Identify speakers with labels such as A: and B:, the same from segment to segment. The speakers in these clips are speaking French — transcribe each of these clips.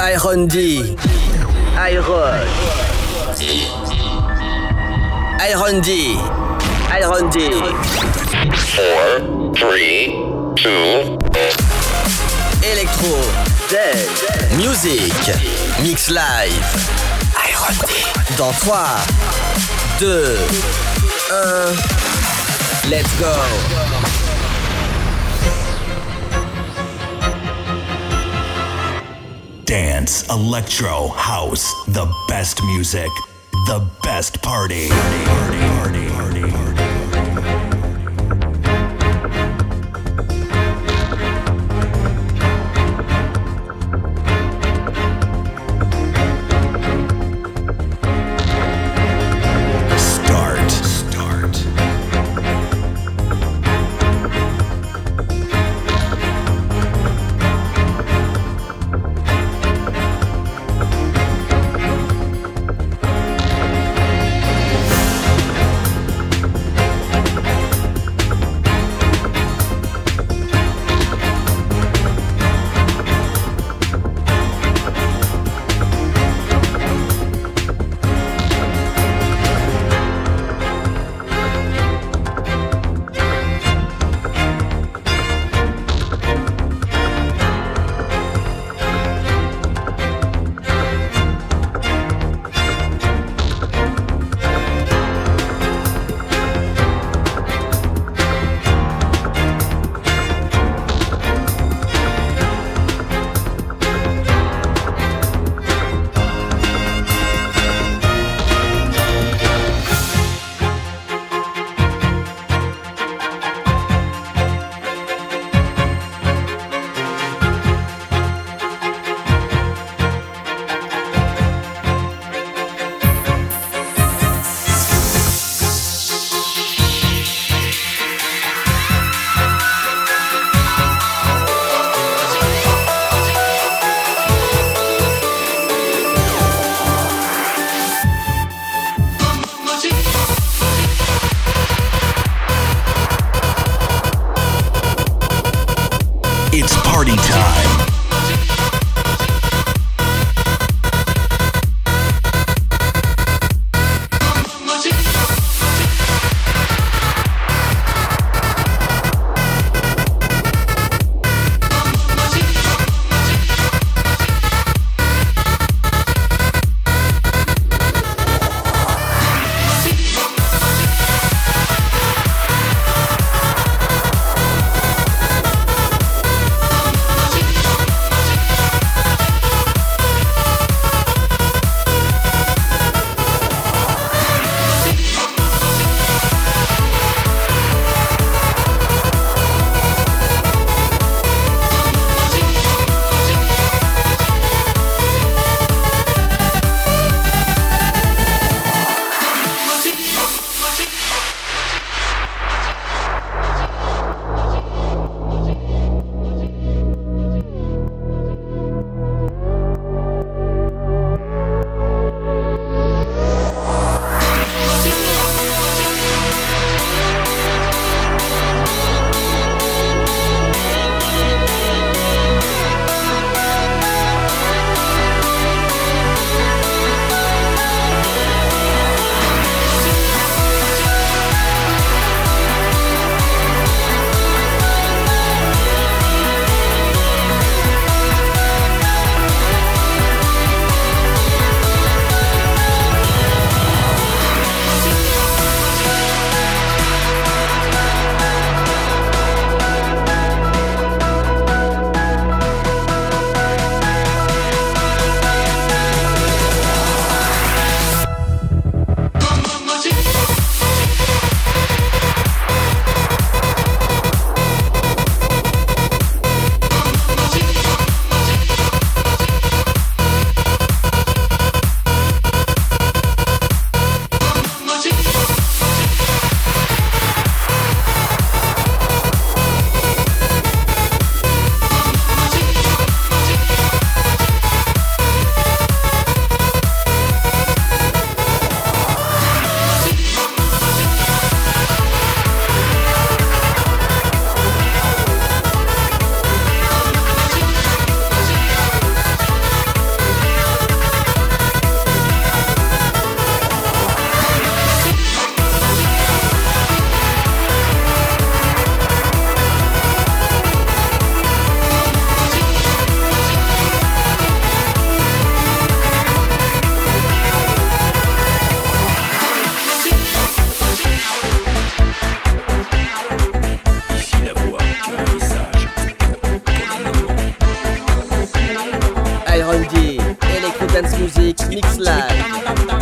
A: Iron D. Iron. Iron D. Iron D.
B: Four, three, two.
A: Electro. Dead. Music. Mix live. Iron D. Dans 3, 2, 1. Let's go.
C: Dance, electro, house, the best music, the best party. party, party, party, party time. Island.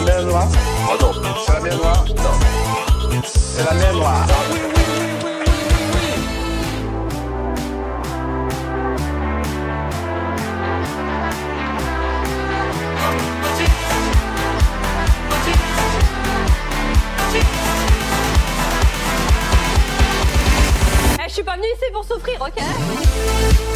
D: Miroir. C'est la mémoire.
E: Eh, je suis pas venue ici pour souffrir, ok?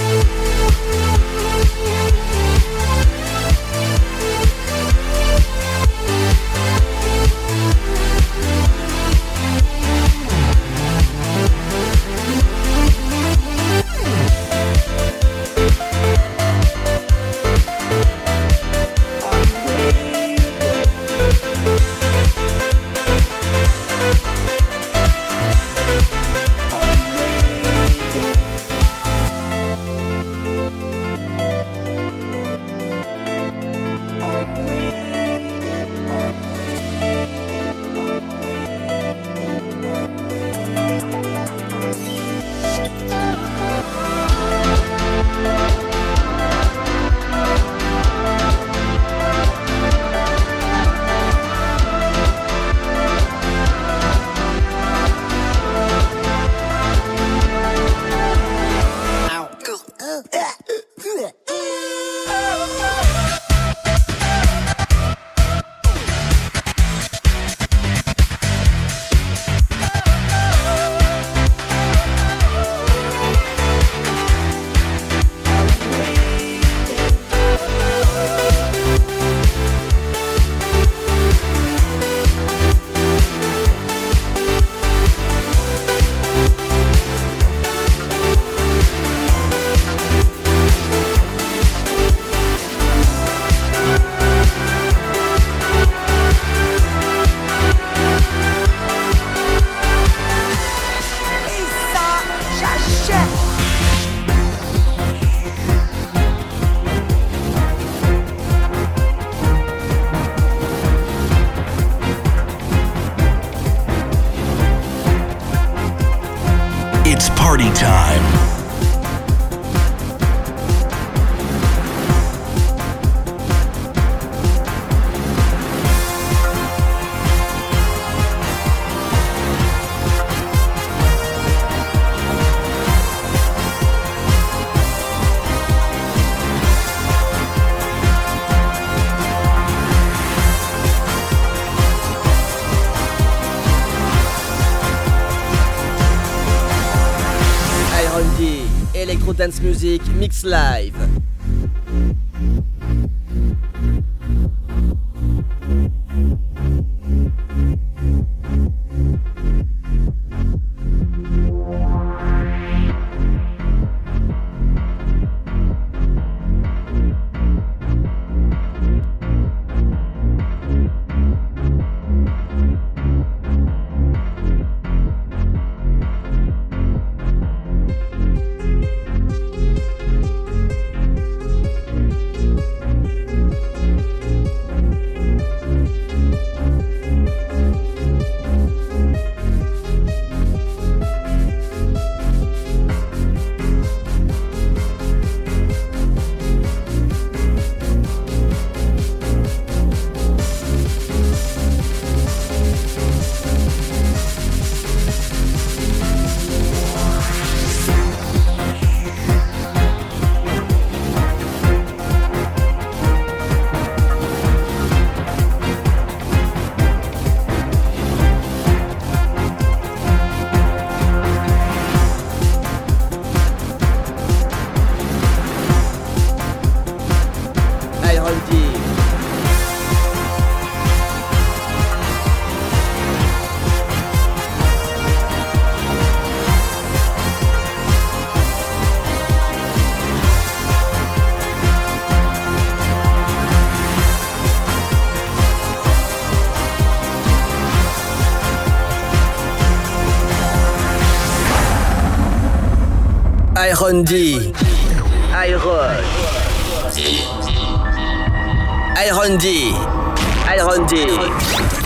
A: Dance Music, Mix Live. Iron D. Iron. Iron D. Iron D.
B: Four, three, two,